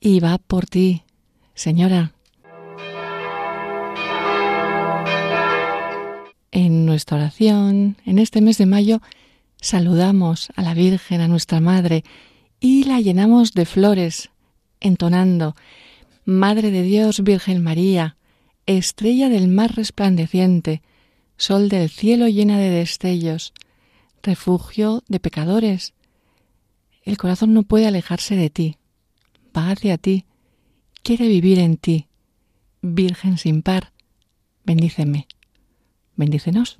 y va por ti, Señora. En nuestra oración, en este mes de mayo, saludamos a la Virgen, a nuestra Madre, y la llenamos de flores, entonando, Madre de Dios, Virgen María, estrella del mar resplandeciente, sol del cielo llena de destellos, refugio de pecadores. El corazón no puede alejarse de ti, va hacia ti, quiere vivir en ti. Virgen sin par, bendíceme, bendícenos.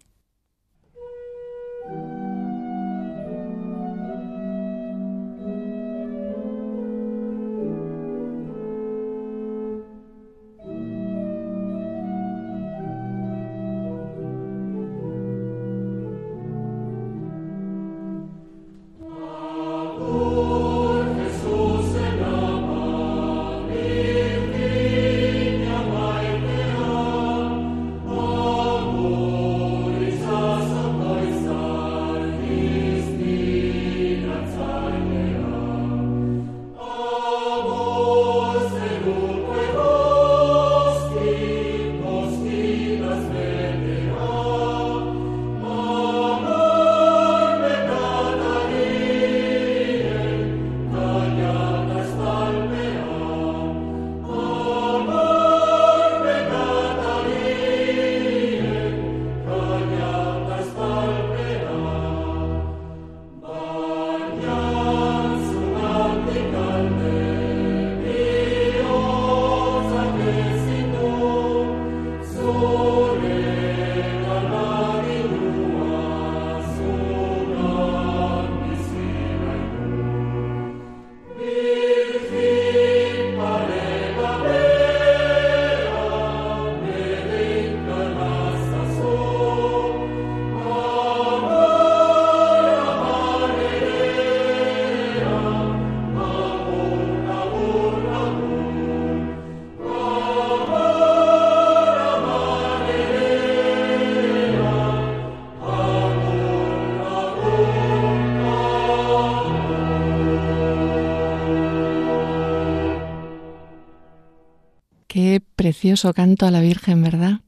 Precioso canto a la Virgen, ¿verdad?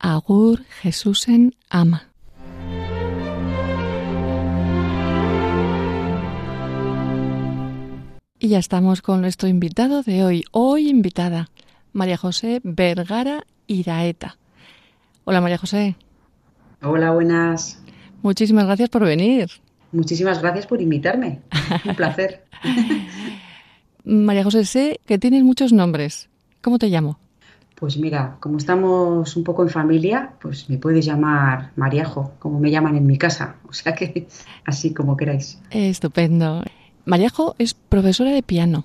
Agur Jesusen ama. Y ya estamos con nuestro invitado de hoy, hoy invitada, María José Vergara Iraeta. Hola María José. Hola, buenas. Muchísimas gracias por venir. Muchísimas gracias por invitarme. Un placer. María José, sé que tienes muchos nombres. ¿Cómo te llamo? Pues mira, como estamos un poco en familia, pues me puedes llamar Mariajo, como me llaman en mi casa. O sea que así como queráis. Estupendo. Mariajo es profesora de piano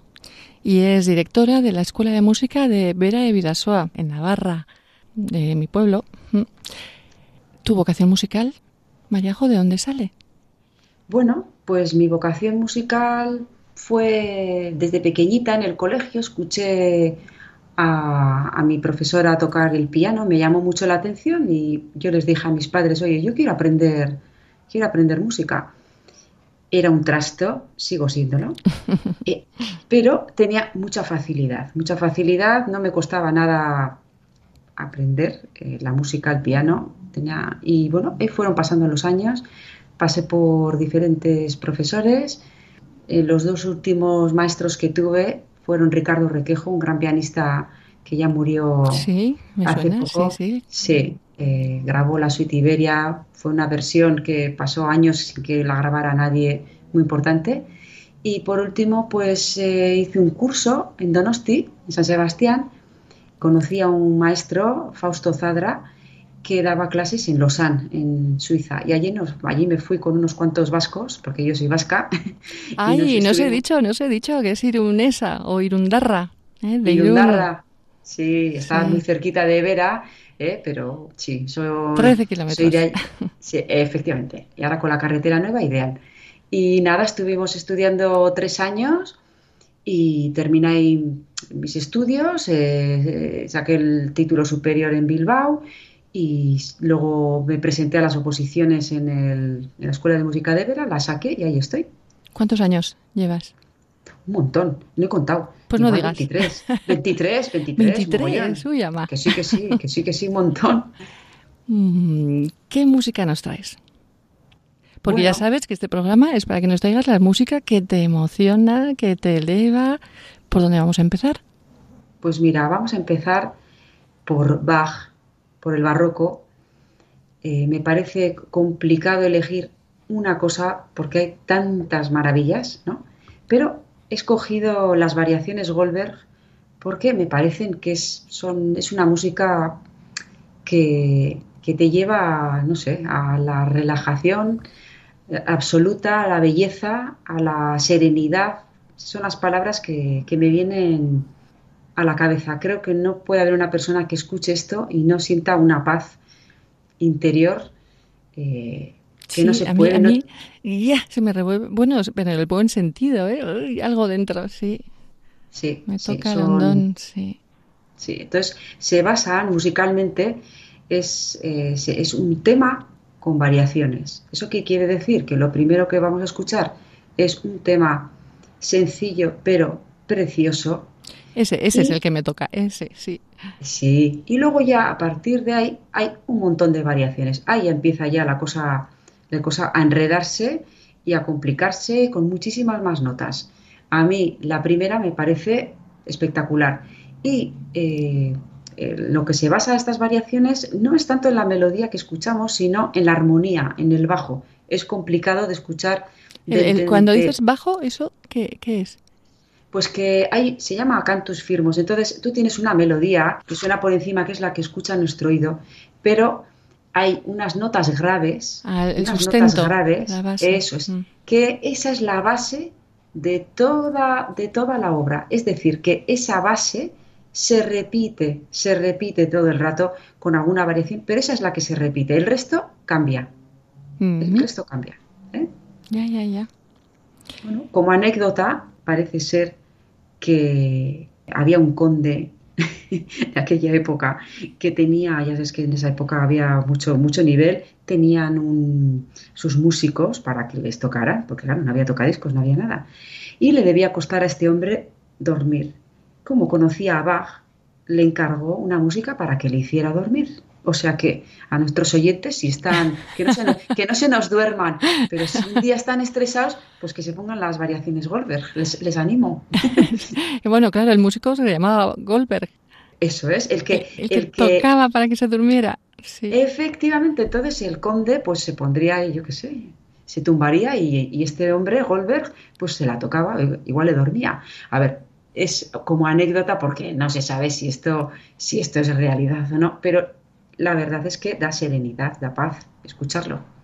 y es directora de la Escuela de Música de Vera de Vidasoa, en Navarra, de mi pueblo. ¿Tu vocación musical, Mariajo, de dónde sale? Bueno, pues mi vocación musical fue desde pequeñita en el colegio, escuché a, mi profesora a tocar el piano, me llamó mucho la atención y yo les dije a mis padres, oye, yo quiero aprender, quiero aprender música. Era un trasto, sigo siéndolo, eh, pero tenía mucha facilidad, mucha facilidad, no me costaba nada aprender eh, la música, el piano, tenía, y bueno, fueron pasando los años, pasé por diferentes profesores, eh, los dos últimos maestros que tuve fueron Ricardo Requejo, un gran pianista que ya murió sí, hace poco. Sí, sí. Eh, grabó la suite Iberia, fue una versión que pasó años sin que la grabara nadie, muy importante. Y por último, pues eh, hice un curso en Donosti, en San Sebastián. Conocí a un maestro, Fausto Zadra, que daba clases en Lausanne, en Suiza. Y allí, nos, allí me fui con unos cuantos vascos, porque yo soy vasca. Ay, no os he dicho, no os he dicho que es irunesa o irundarra. ¿Eh? De Sí, está muy cerquita de Vera, ¿eh? pero sí, soy... 13 kilómetros. sí, efectivamente. Y ahora con la carretera nueva, ideal. Y nada, estuvimos estudiando tres años y terminé mis estudios, eh, eh, saqué el título superior en Bilbao y luego me presenté a las oposiciones en, el, en la Escuela de Música de Vera, la saqué y ahí estoy. ¿Cuántos años llevas? Un montón, no he contado. Pues no digas. 23, 23, 23. 23, uy, ama. Que sí, que sí, que sí, que sí, un montón. Mm, ¿Qué música nos traes? Porque ya sabes que este programa es para que nos traigas la música que te emociona, que te eleva. ¿Por dónde vamos a empezar? Pues mira, vamos a empezar por Bach, por el barroco. Eh, me parece complicado elegir una cosa porque hay tantas maravillas, ¿no? Pero he escogido las variaciones Goldberg porque me parecen que es, son, es una música que, que te lleva, no sé, a la relajación absoluta, a la belleza, a la serenidad. Son las palabras que, que me vienen a la cabeza. Creo que no puede haber una persona que escuche esto y no sienta una paz interior eh, que no se puede. a mí ya se me revuelve. Bueno, pero en el buen sentido, ¿eh? algo dentro, sí. Sí. Me toca el andón, sí. Sí, entonces se basa musicalmente, es, eh, es un tema con variaciones. ¿Eso qué quiere decir? Que lo primero que vamos a escuchar es un tema sencillo pero precioso. Ese, ese es el que me toca, ese, sí. Sí, y luego ya a partir de ahí hay un montón de variaciones. Ahí empieza ya la cosa la cosa a enredarse y a complicarse con muchísimas más notas. A mí la primera me parece espectacular y eh, eh, lo que se basa estas variaciones no es tanto en la melodía que escuchamos, sino en la armonía, en el bajo. Es complicado de escuchar. cuando dices bajo, ¿eso qué, es? Pues que hay, se llama cantus firmos. Entonces tú tienes una melodía que suena por encima, que es la que escucha nuestro oído, pero hay unas notas graves, ah, el unas sustento, notas graves, eso es, mm. que esa es la base de toda, de toda la obra. Es decir, que esa base se repite, se repite todo el rato con alguna variación, pero esa es la que se repite. El resto cambia. El resto cambia. ¿eh? Ya, ya, ya. como anécdota, parece ser que había un conde de aquella época que tenía, ya sabes que en esa época había mucho, mucho nivel, tenían sus músicos para que les tocaran, porque claro, no había tocadiscos, no había nada. Y le debía costar a este hombre dormir. Como conocía a Bach, le encargó una música para que le hiciera dormir. O sea que a nuestros oyentes, si están, que no, se nos, que no se nos duerman, pero si un día están estresados, pues que se pongan las variaciones Goldberg. Les, les animo. bueno, claro, el músico se llamaba Goldberg. Eso es, el que, el, que, tocaba para que se durmiera. Sí. Efectivamente, entonces el conde pues se pondría, yo qué sé, se tumbaría y, y, este hombre, Goldberg, pues se la tocaba, igual le dormía. A ver, es como anécdota porque no se sabe si esto, si esto es realidad o no, pero la verdad es que da serenidad, da paz escucharlo.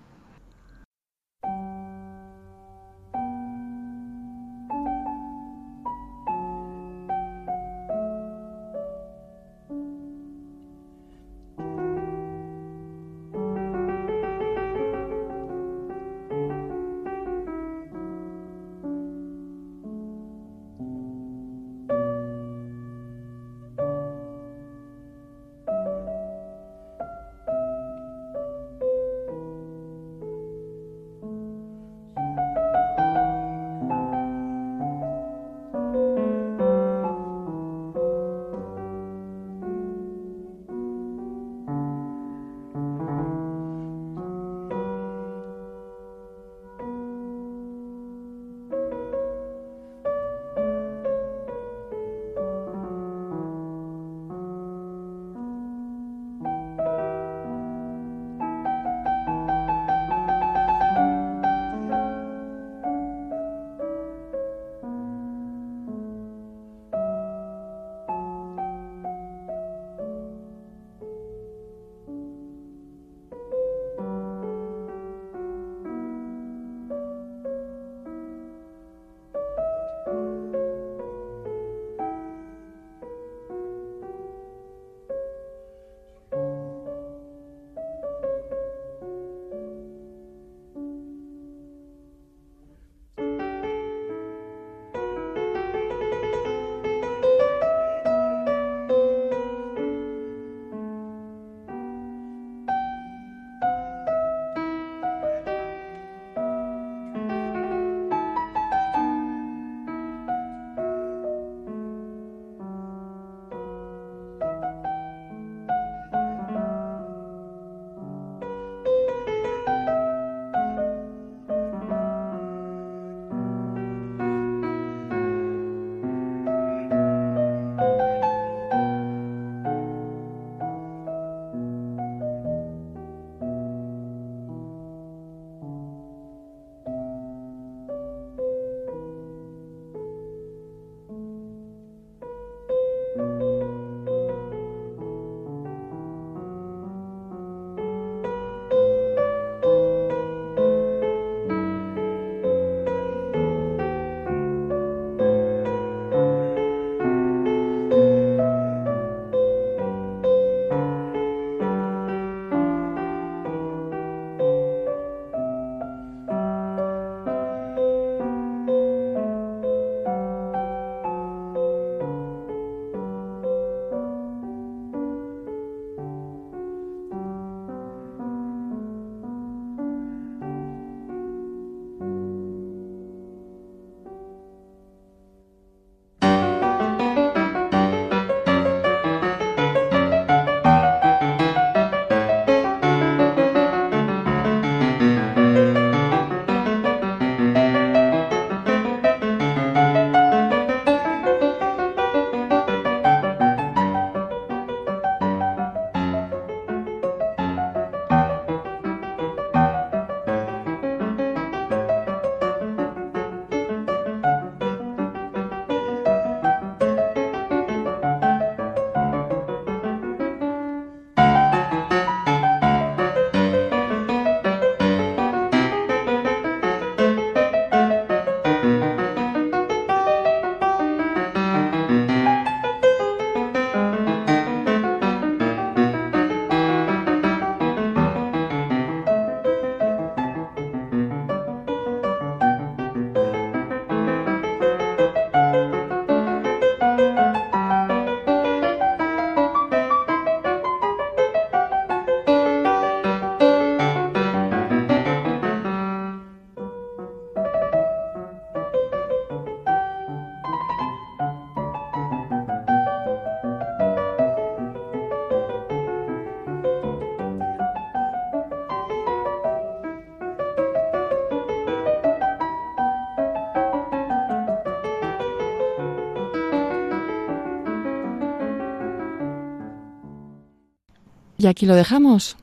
Aquí lo dejamos.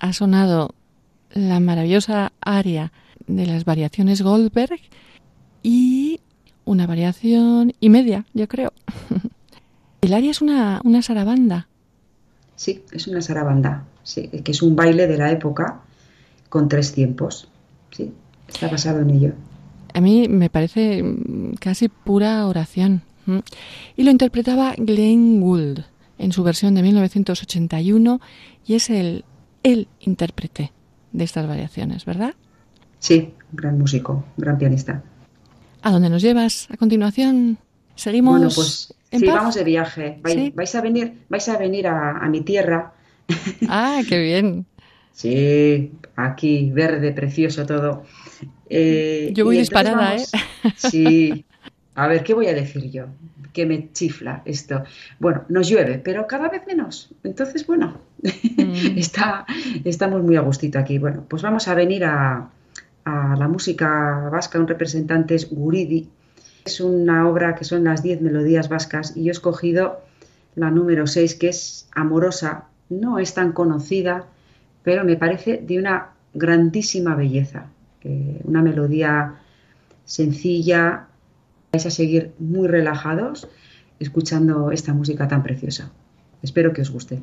Ha sonado la maravillosa aria de las variaciones Goldberg y una variación y media, yo creo. El aria es una, una sarabanda. Sí, es una sarabanda, sí, que es un baile de la época con tres tiempos. Sí, está basado en ello. A mí me parece mm, casi pura oración. Y lo interpretaba Glenn Gould en su versión de 1981 y es el, el intérprete de estas variaciones, ¿verdad? Sí, gran músico, gran pianista. ¿A dónde nos llevas a continuación? Seguimos. Bueno, pues sí, vamos de viaje. Vais, a venir, vais a venir a, mi tierra. Ah, qué bien. sí, aquí verde, precioso todo. Eh, yo voy disparada, ¿eh? Sí. A ver, ¿qué voy a decir yo? Que me chifla esto. Bueno, nos llueve, pero cada vez menos. Entonces, bueno, mm. está, estamos muy a gustito aquí. Bueno, pues vamos a venir a, a la música vasca. Un representante es Guridi. Es una obra que son las 10 melodías vascas y yo he escogido la número 6, que es Amorosa. No es tan conocida, pero me parece de una grandísima belleza. Eh, una melodía sencilla. Vais a seguir muy relajados escuchando esta música tan preciosa. Espero que os guste.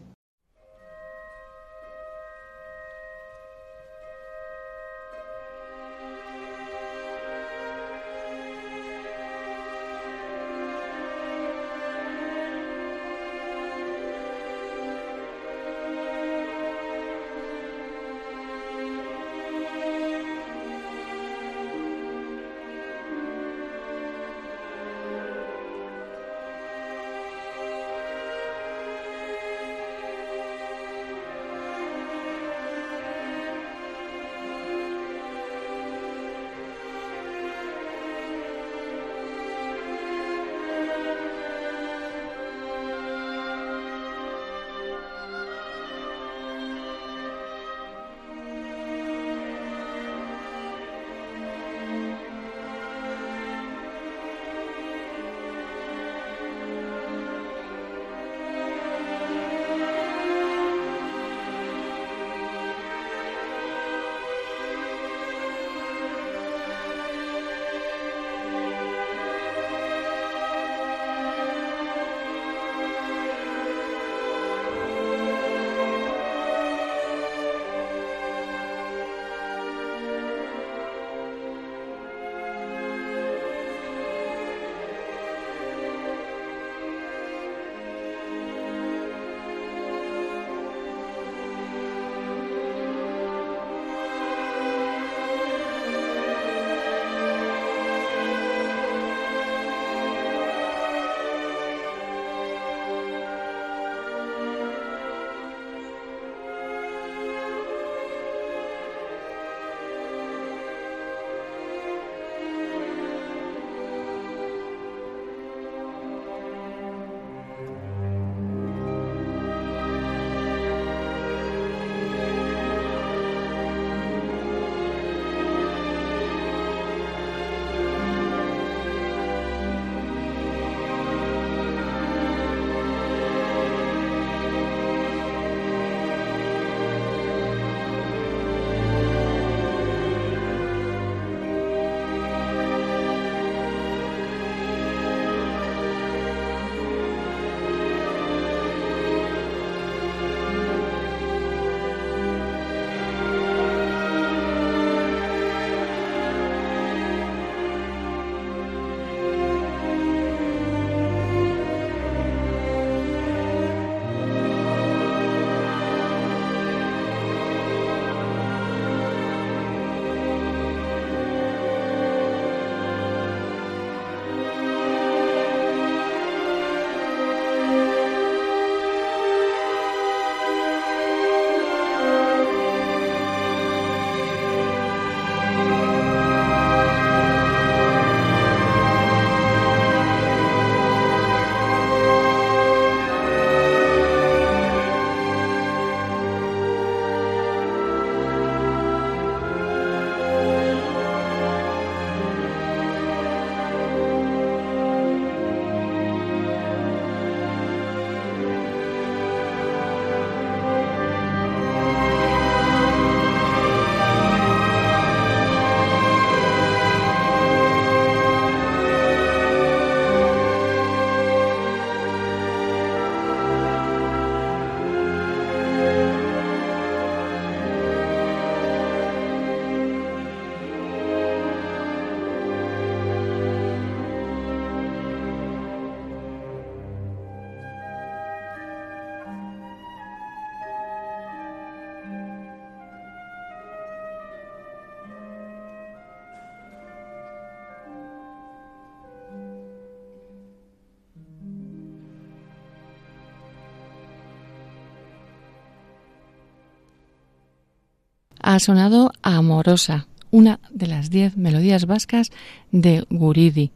Ha sonado Amorosa, una de las diez melodías vascas de Guridi.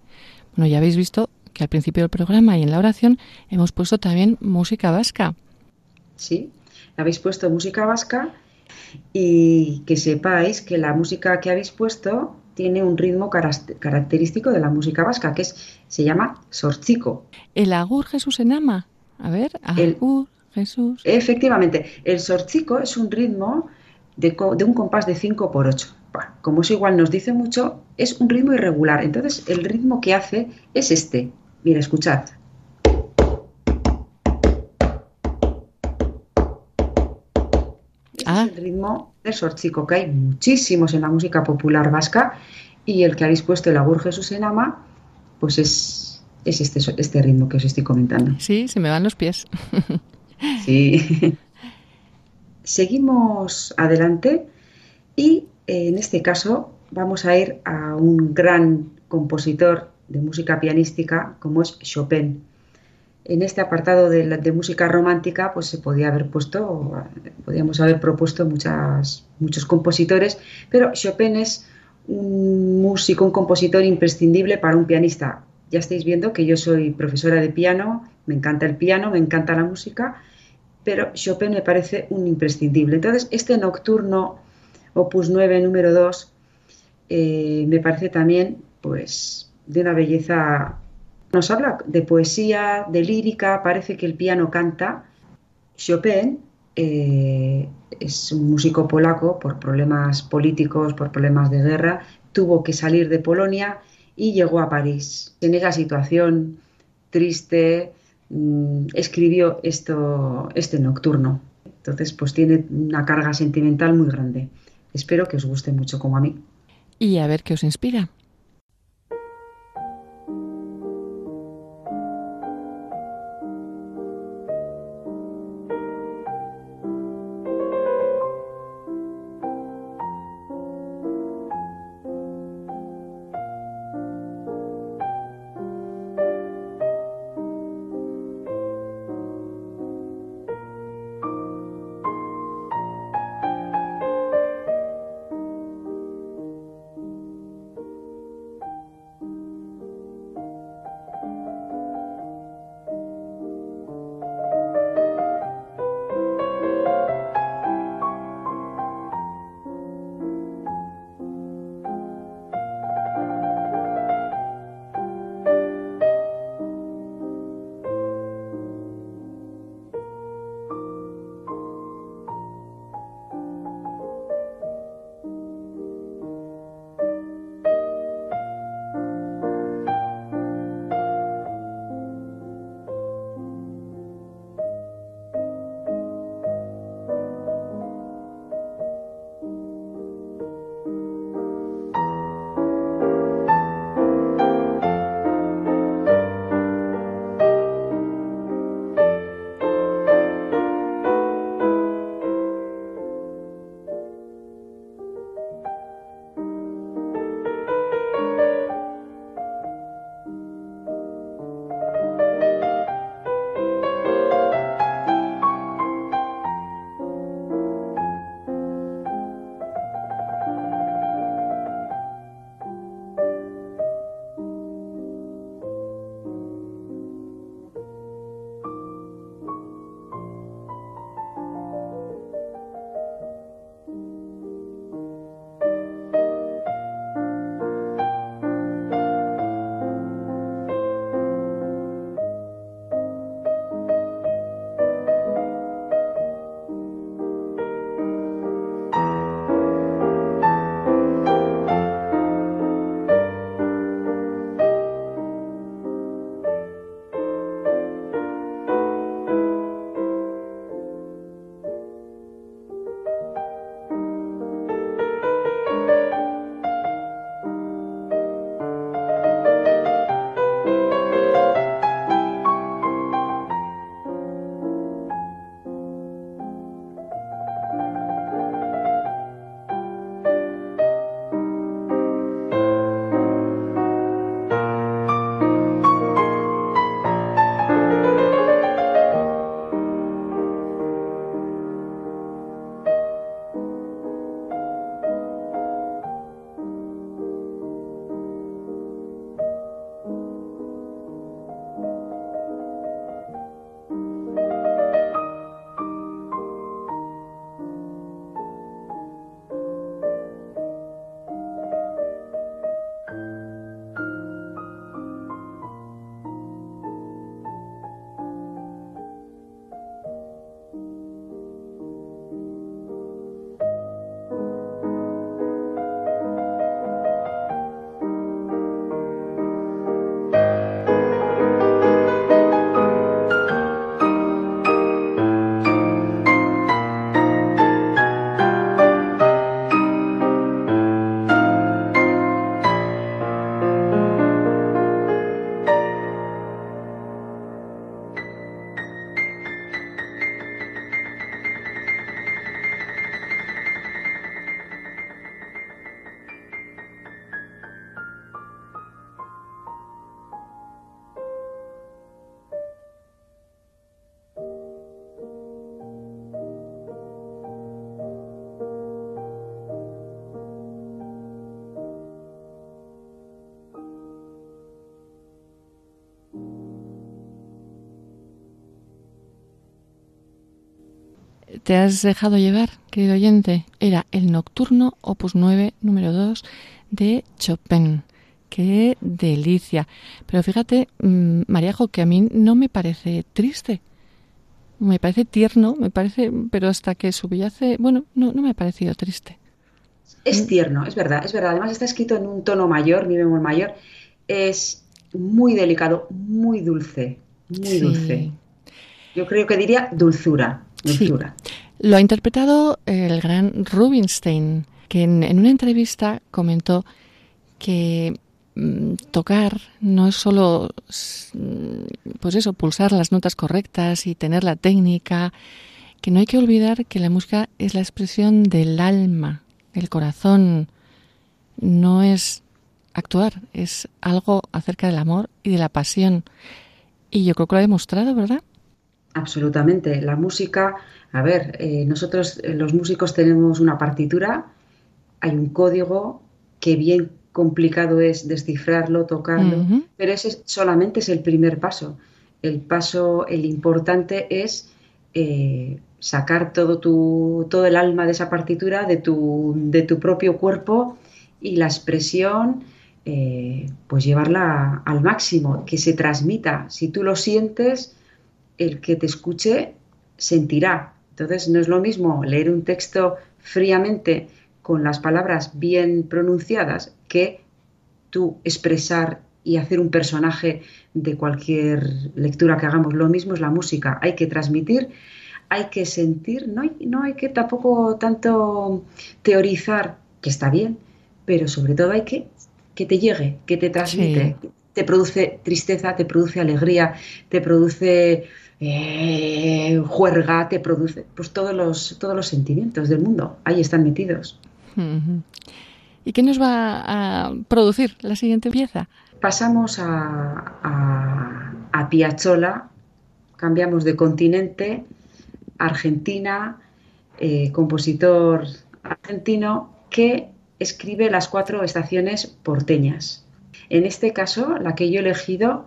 Bueno, ya habéis visto que al principio del programa y en la oración hemos puesto también música vasca. Sí, habéis puesto música vasca y que sepáis que la música que habéis puesto tiene un ritmo característico de la música vasca, que es, se llama sorchico. El agur Jesús en ama. A ver, agur Jesús. Efectivamente, el sorchico es un ritmo de, un compás de 5 por 8. como eso igual nos dice mucho, es un ritmo irregular. Entonces, el ritmo que hace es este. Mira, escuchad. Ah. Es el ritmo del sorchico, que hay muchísimos en la música popular vasca y el que habéis puesto el agur Jesús en ama, pues es, es este, este ritmo que os estoy comentando. Sí, se me van los pies. sí. Seguimos adelante y eh, en este caso vamos a ir a un gran compositor de música pianística como es Chopin. En este apartado de, música romántica, pues se podía haber puesto, podríamos haber propuesto muchos compositores, pero Chopin es un músico, un compositor imprescindible para un pianista. Ya estáis viendo que yo soy profesora de piano, me encanta el piano, me encanta la música, pero Chopin me parece un imprescindible. Entonces, este nocturno, opus 9, número 2, eh, me parece también, pues, de una belleza nos habla de poesía, de lírica, parece que el piano canta. Chopin eh, es un músico polaco por problemas políticos, por problemas de guerra, tuvo que salir de Polonia y llegó a París. En esa situación triste mm, escribió esto, este nocturno. Entonces, pues tiene una carga sentimental muy grande. Espero que os guste mucho como a mí. Y a ver qué os inspira. ¿Te has dejado llevar, querido oyente? Era el Nocturno Opus 9, número 2, de Chopin. ¡Qué delicia! Pero fíjate, mm, Mariajo, que a mí no me parece triste. Me parece tierno, me parece, pero hasta que subyace, bueno, no, no me ha parecido triste. Es tierno, es verdad, es verdad. Además está escrito en un tono mayor, mi bemol mayor. Es muy delicado, muy dulce, muy dulce. Yo creo que diría dulzura, dulzura. Lo ha interpretado el gran Rubinstein, que en, una entrevista comentó que mm, tocar no es solo pues eso, pulsar las notas correctas y tener la técnica, que no hay que olvidar que la música es la expresión del alma, el corazón, no es actuar, es algo acerca del amor y de la pasión. Y yo creo que lo ha demostrado, ¿verdad? Absolutamente. La música, a ver, eh, nosotros eh, los músicos tenemos una partitura, hay un código que bien complicado es descifrarlo, tocarlo, pero ese solamente es el primer paso. El paso, el importante es eh, sacar todo tu, todo el alma de esa partitura, de tu, de tu propio cuerpo y la expresión, pues llevarla al máximo, que se transmita. Si tú lo sientes, el que te escuche sentirá. Entonces no es lo mismo leer un texto fríamente con las palabras bien pronunciadas que tú expresar y hacer un personaje de cualquier lectura que hagamos. Lo mismo es la música. Hay que transmitir, hay que sentir, no hay, no hay que tampoco tanto teorizar, que está bien, pero sobre todo hay que que te llegue, que te transmite, te produce tristeza, te produce alegría, te produce eh, juerga, te produce pues todos los, todos los sentimientos del mundo, ahí están metidos. ¿Y qué nos va a producir la siguiente pieza? Pasamos a, a, cambiamos de continente, Argentina, eh, compositor argentino que escribe las cuatro estaciones porteñas. En este caso, la que yo he elegido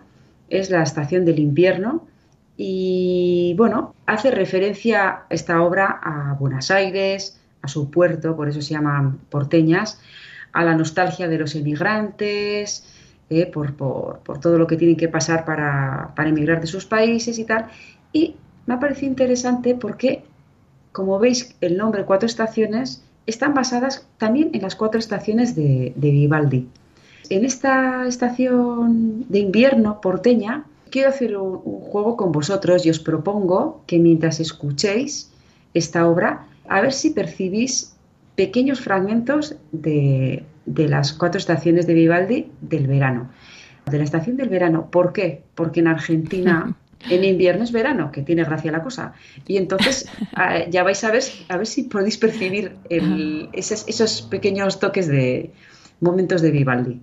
es la estación del invierno, y bueno, hace referencia esta obra a Buenos Aires, a su puerto, por eso se llaman porteñas, a la nostalgia de los emigrantes, eh, por, todo lo que tienen que pasar para, emigrar de sus países y tal. Y me ha parecido interesante porque, como veis, el nombre Cuatro Estaciones están basadas también en las cuatro estaciones de Vivaldi. En esta estación de invierno porteña, quiero hacer un, juego con vosotros y os propongo que mientras escuchéis esta obra, a ver si percibís pequeños fragmentos de, las cuatro estaciones de Vivaldi del verano. De la estación del verano, ¿por qué? Porque en Argentina en invierno es verano, que tiene gracia la cosa. Y entonces ah, ya vais a ver, a ver si podéis percibir esos, esos pequeños toques de momentos de Vivaldi.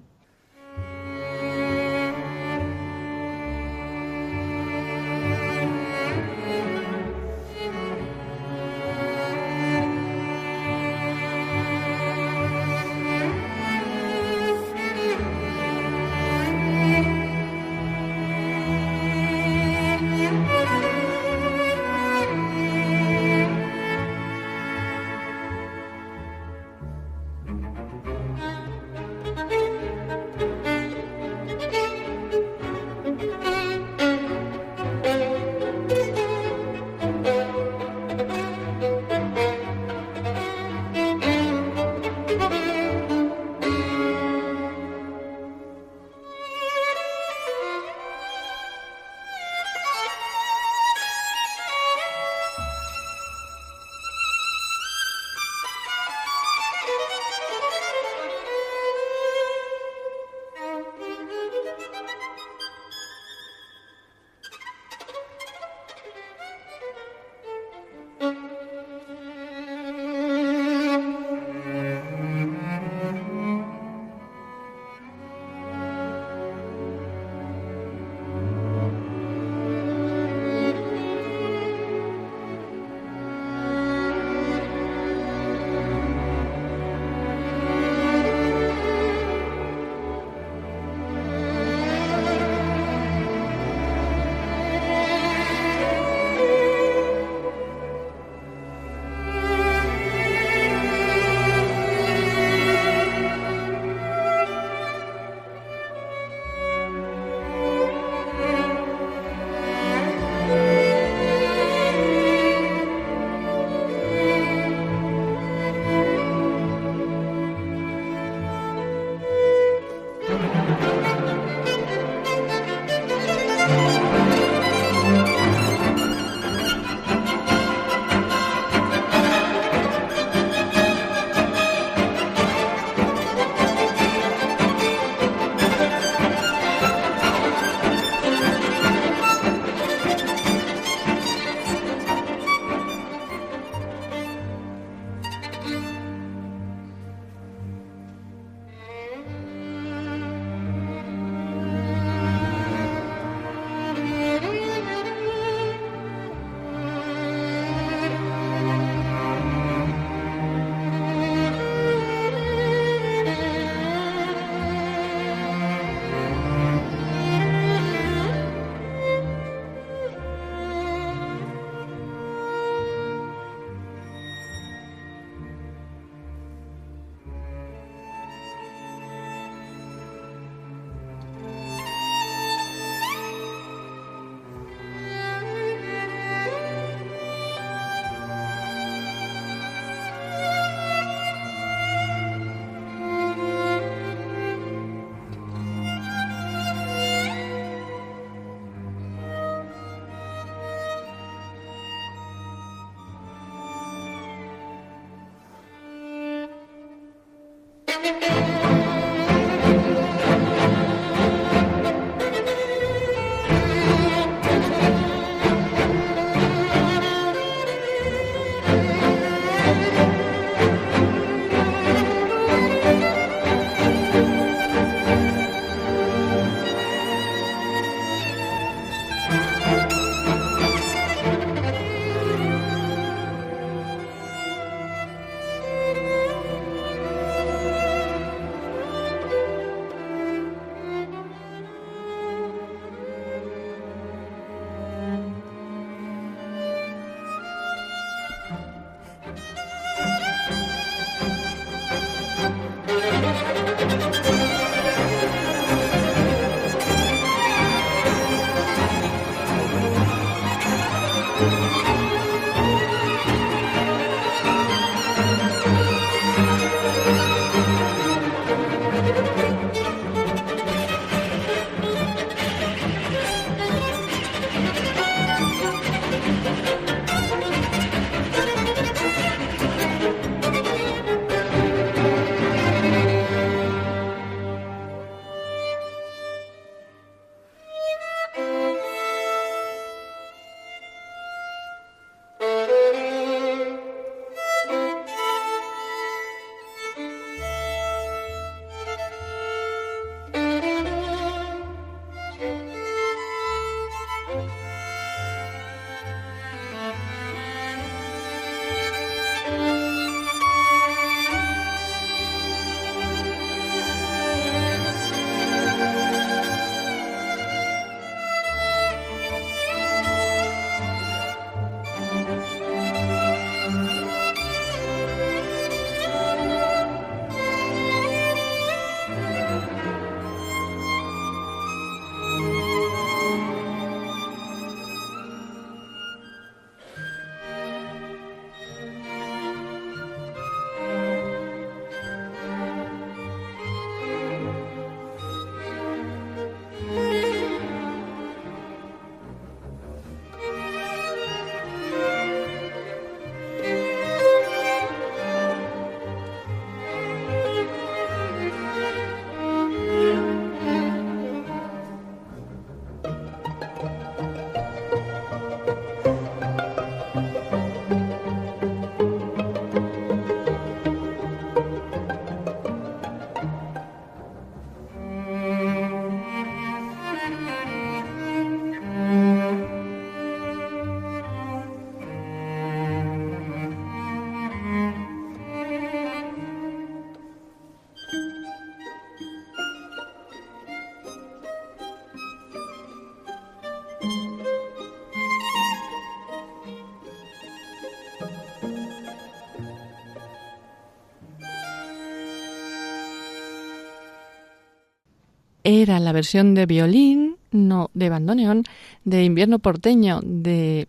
Era la versión de violín, no de bandoneón, de invierno porteño, de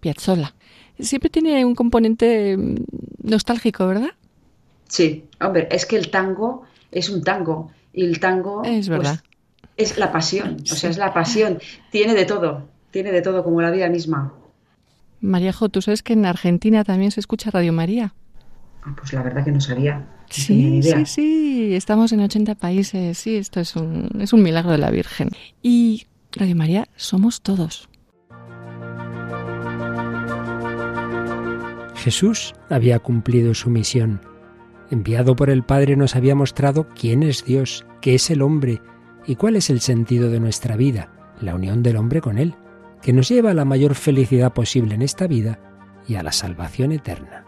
Piazzolla. Siempre tiene un componente mm, nostálgico, ¿verdad? Sí, hombre, es que el tango es un tango y el tango es pues, es la pasión, o sea, es la pasión, tiene de todo, tiene de todo como la vida misma. Maríajo, tú sabes que en Argentina también se escucha Radio María. Pues la verdad que no sabía. sí, sí, sí, estamos en 80 países, sí, esto es un, es un milagro de la Virgen. Y Radio María somos todos. Jesús había cumplido su misión. Enviado por el Padre nos había mostrado quién es Dios, qué es el hombre y cuál es el sentido de nuestra vida, la unión del hombre con Él, que nos lleva a la mayor felicidad posible en esta vida y a la salvación eterna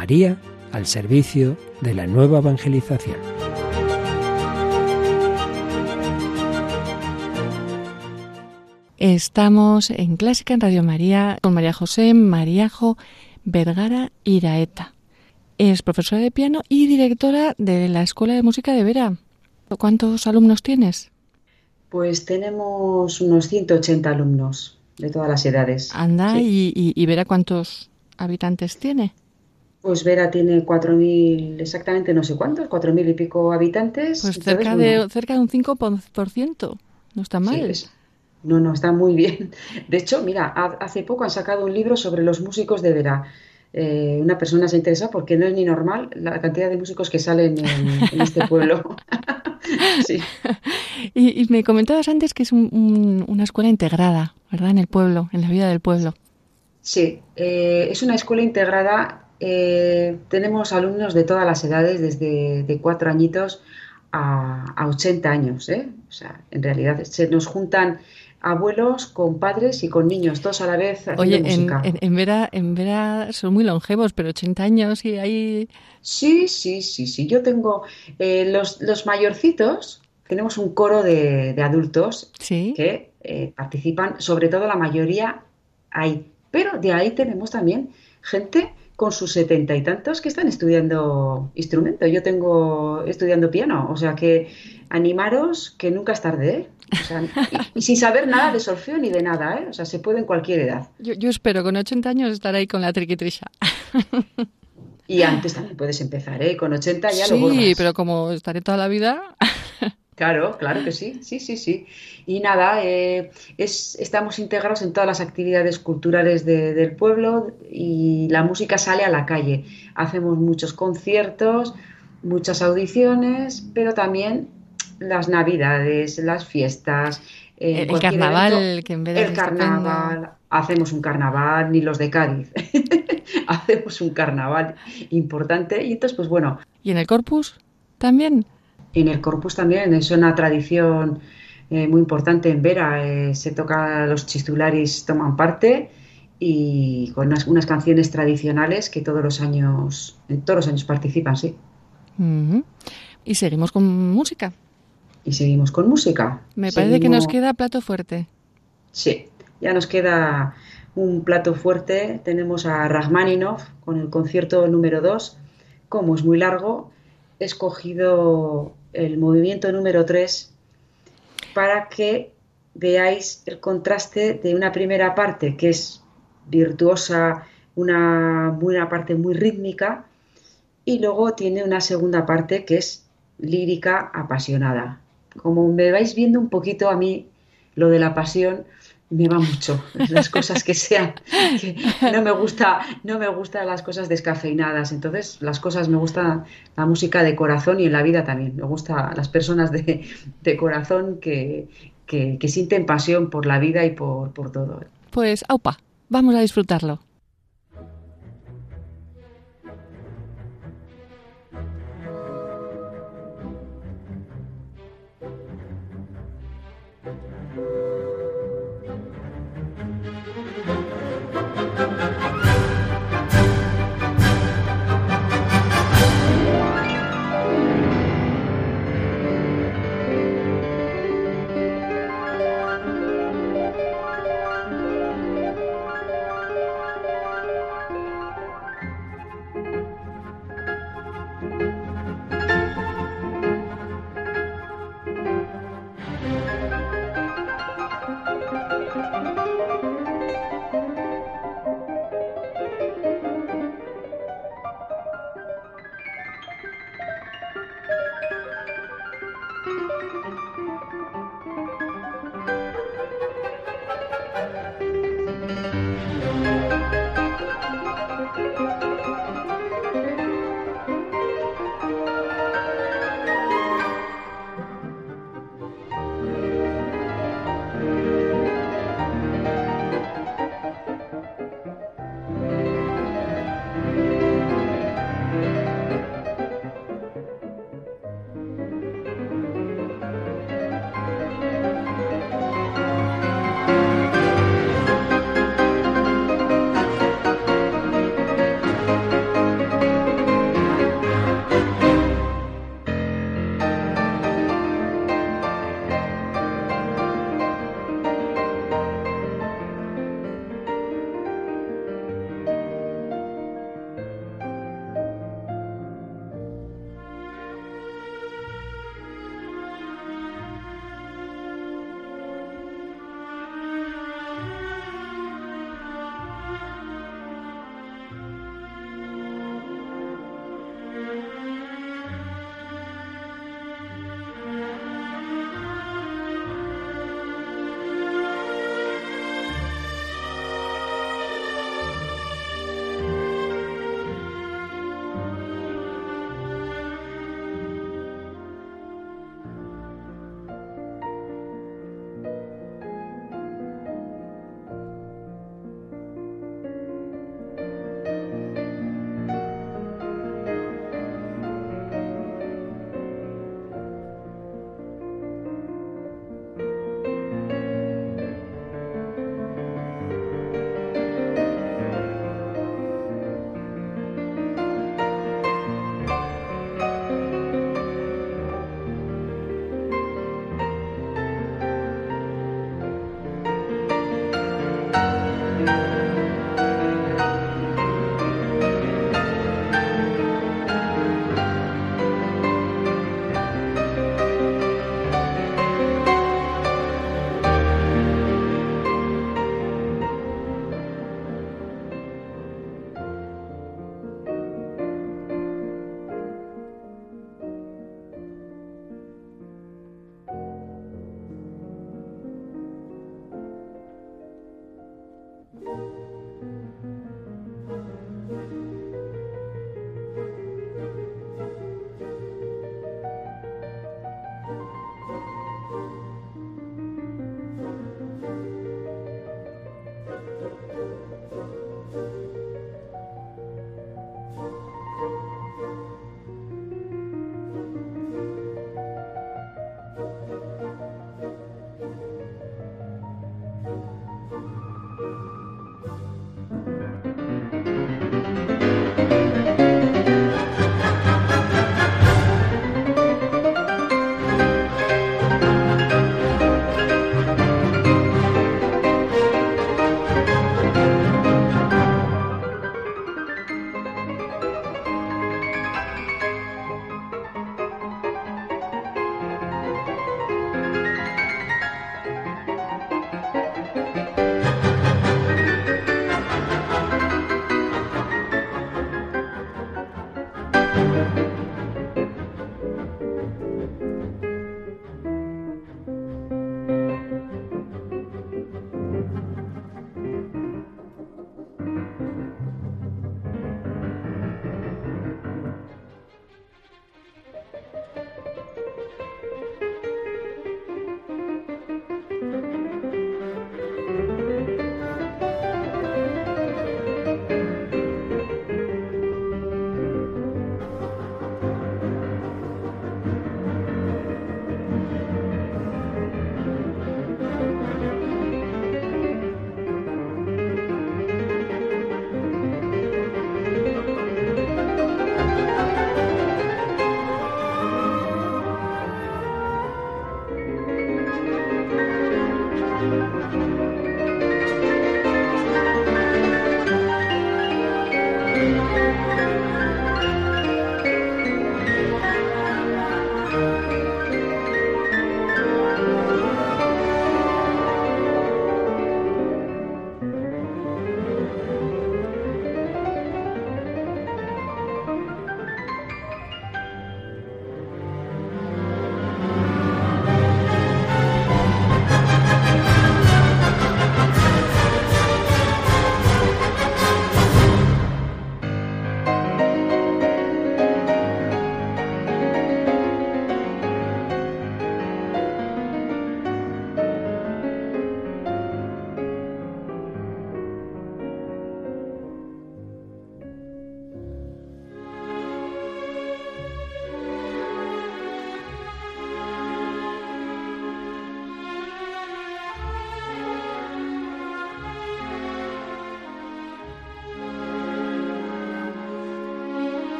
María al servicio de la nueva evangelización. Estamos en Clásica en Radio María con María José Mariajo Vergara Iraeta. Es profesora de piano y directora de la Escuela de Música de Vera. ¿Cuántos alumnos tienes? Pues tenemos unos 180 alumnos de todas las edades. Anda, y, Vera cuántos habitantes tiene? Pues Vera tiene 4.000, exactamente no sé cuántos, 4.000 y pico habitantes. Pues cerca, de, cerca de un 5%, no está mal. no, no, está muy bien. De hecho, mira, hace poco han sacado un libro sobre los músicos de Vera. Eh, una persona se interesa porque no es ni normal la cantidad de músicos que salen en, este pueblo. sí. y, me comentabas antes que es una escuela integrada, ¿verdad? En el pueblo, en la vida del pueblo. Sí, eh, es una escuela integrada. Eh, tenemos alumnos de todas las edades, desde de cuatro añitos a, a 80 años. O sea, en realidad se nos juntan abuelos con padres y con niños, todos a la vez. Oye, en, en, Vera, en Vera son muy longevos, pero 80 años y ahí... Sí, sí, sí, sí. Yo tengo eh, los, los, mayorcitos, tenemos un coro de, adultos que eh, participan, sobre todo la mayoría ahí. Pero de ahí tenemos también gente con sus setenta y tantos que están estudiando instrumento. Yo tengo estudiando piano, o sea que animaros que nunca es tarde, ¿eh? y, sin saber nada de solfeo ni de nada, ¿eh? O sea, se puede en cualquier edad. Yo, espero con 80 años estar ahí con la triquitrisha. Y antes también puedes empezar, ¿eh? Con 80 ya lo Sí, pero como estaré toda la vida... Claro, claro que sí, sí, sí, sí. Y nada, eh, es, estamos integrados en todas las actividades culturales del pueblo y la música sale a la calle. Hacemos muchos conciertos, muchas audiciones, pero también las navidades, las fiestas. el, carnaval, que en vez de El carnaval, hacemos un carnaval, ni los de Cádiz. hacemos un carnaval importante y entonces, pues bueno. ¿Y en el Corpus también? En el Corpus también es una tradición eh, muy importante en Vera. Eh, se toca, los chistularis toman parte y con unas, canciones tradicionales que todos los años, todos los años participan, sí. Y seguimos con música. Y seguimos con música. Me parece que nos queda plato fuerte. Sí, ya nos queda un plato fuerte. Tenemos a Rachmaninoff con el concierto número 2. Como es muy largo, he escogido el movimiento número 3 para que veáis el contraste de una primera parte que es virtuosa, una, una parte muy rítmica, y luego tiene una segunda parte que es lírica apasionada. Como me vais viendo un poquito a mí, lo de la pasión me va mucho las cosas que sean no me gusta no me gustan las cosas descafeinadas. Entonces las cosas me gusta la música de corazón y en la vida también. Me gusta las personas de, corazón que, que, sienten pasión por la vida y por, por todo. Pues aupa vamos a disfrutarlo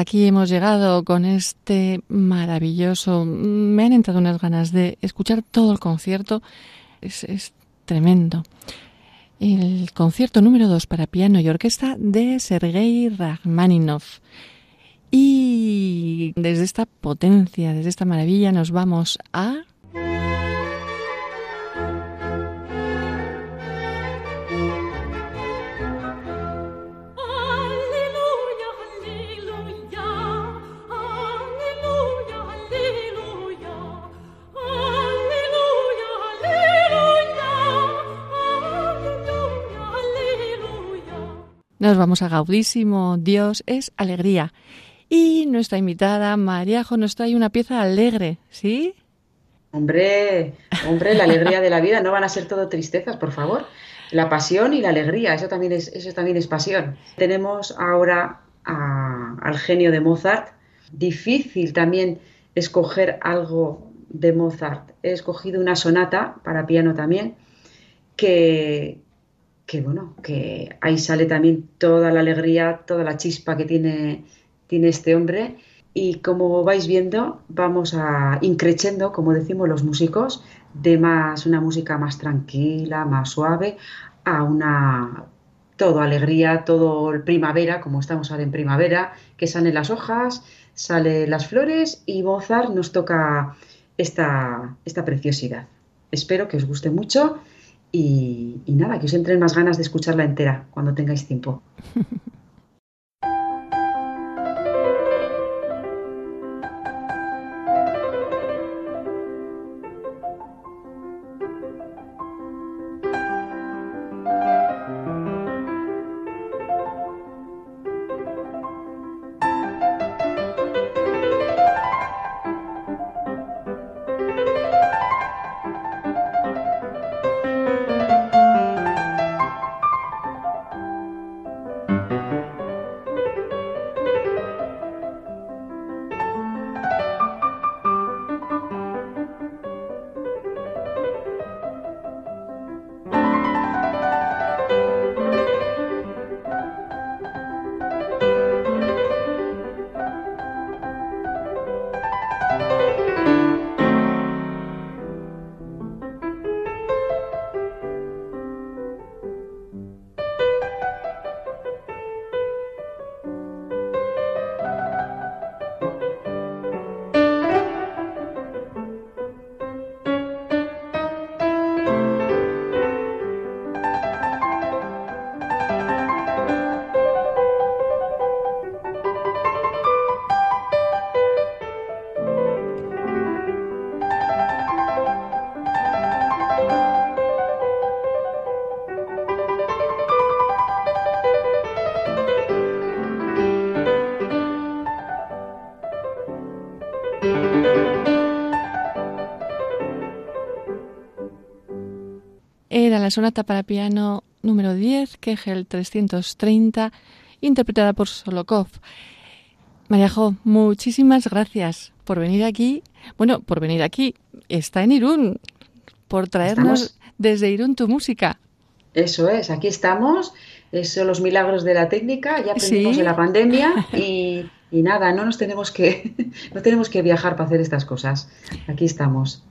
Aquí hemos llegado con este maravilloso. Me han entrado unas ganas de escuchar todo el concierto. Es, es tremendo. El concierto número 2 para piano y orquesta de Sergei Rachmaninoff. Y desde esta potencia, desde esta maravilla, nos vamos a Nos vamos a Gaudísimo, Dios es alegría. Y nuestra invitada Mariajo nos trae una pieza alegre, ¿sí? Hombre, hombre, la alegría de la vida no van a ser todo tristezas, por favor. La pasión y la alegría, eso también es, eso también es pasión. Tenemos ahora al genio de Mozart. Difícil también escoger algo de Mozart. He escogido una sonata para piano también, que, que bueno, que ahí sale también toda la alegría, toda la chispa que tiene, tiene este hombre. Y como vais viendo, vamos a increchendo, como decimos los músicos, de más una música más tranquila, más suave, a una todo alegría, todo primavera, como estamos ahora en primavera, que salen las hojas, salen las flores y Mozart nos toca esta, esta preciosidad. Espero que os guste mucho y, nada, que os entren más ganas de escucharla entera cuando tengáis tiempo. sonata para piano número 10, Kegel 330, interpretada por Solokov. Mariajo, muchísimas gracias por venir aquí. Bueno, por venir aquí. Está en Irún, por traernos desde Irún tu música. Eso es, aquí estamos. Son los milagros de la técnica. Ya aprendimos de la pandemia y, y, nada, no nos tenemos que no tenemos que viajar para hacer estas cosas. Aquí estamos.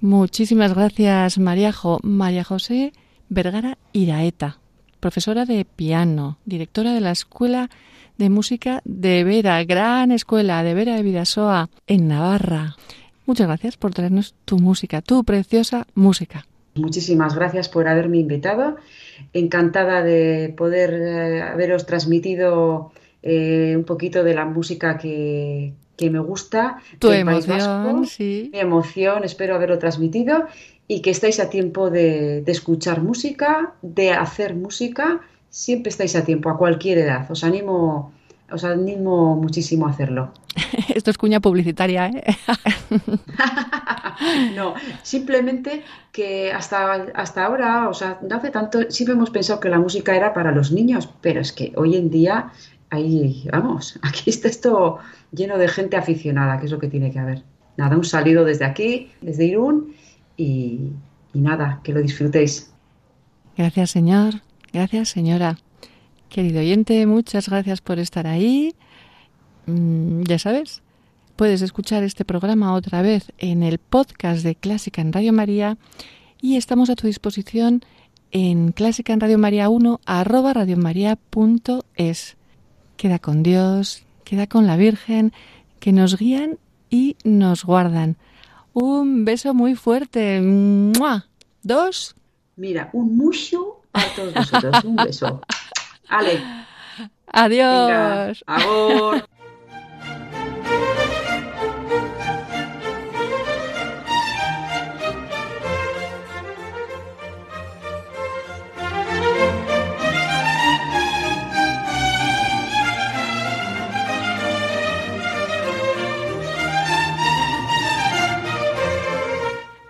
Muchísimas gracias, Mariajo. María José Vergara Iraeta, profesora de piano, directora de la Escuela de Música de Vera, gran escuela de Vera de Vidasoa, en Navarra. Muchas gracias por traernos tu música, tu preciosa música. Muchísimas gracias por haberme invitado. Encantada de poder eh, haberos transmitido eh, un poquito de la música que, me gusta. Tu emoción, sí. Mi emoción, espero haberlo transmitido y que estáis a tiempo de, escuchar música, de hacer música, siempre estáis a tiempo, a cualquier edad. Os animo, os animo muchísimo a hacerlo. Esto es cuña publicitaria, ¿eh? no, simplemente que hasta, hasta ahora, o sea, no hace tanto, siempre hemos pensado que la música era para los niños, pero es que hoy en día, ahí, vamos, aquí está esto lleno de gente aficionada, que es lo que tiene que haber. Nada, un saludo desde aquí, desde Irún y, nada, que lo disfrutéis. Gracias, Señor. Gracias, señora. Querido oyente, muchas gracias por estar ahí. mm, ya sabes, puedes escuchar este programa otra vez en el podcast de Clásica en Radio María y estamos a tu disposición en Clásica en Radio María 1 arroba radiomaria.es. Queda con Dios, queda con la Virgen, que nos guían y nos guardan. Un beso muy fuerte. Dos. Mira, un mucho a todos vosotros. Un beso. Ale. Adiós. Venga,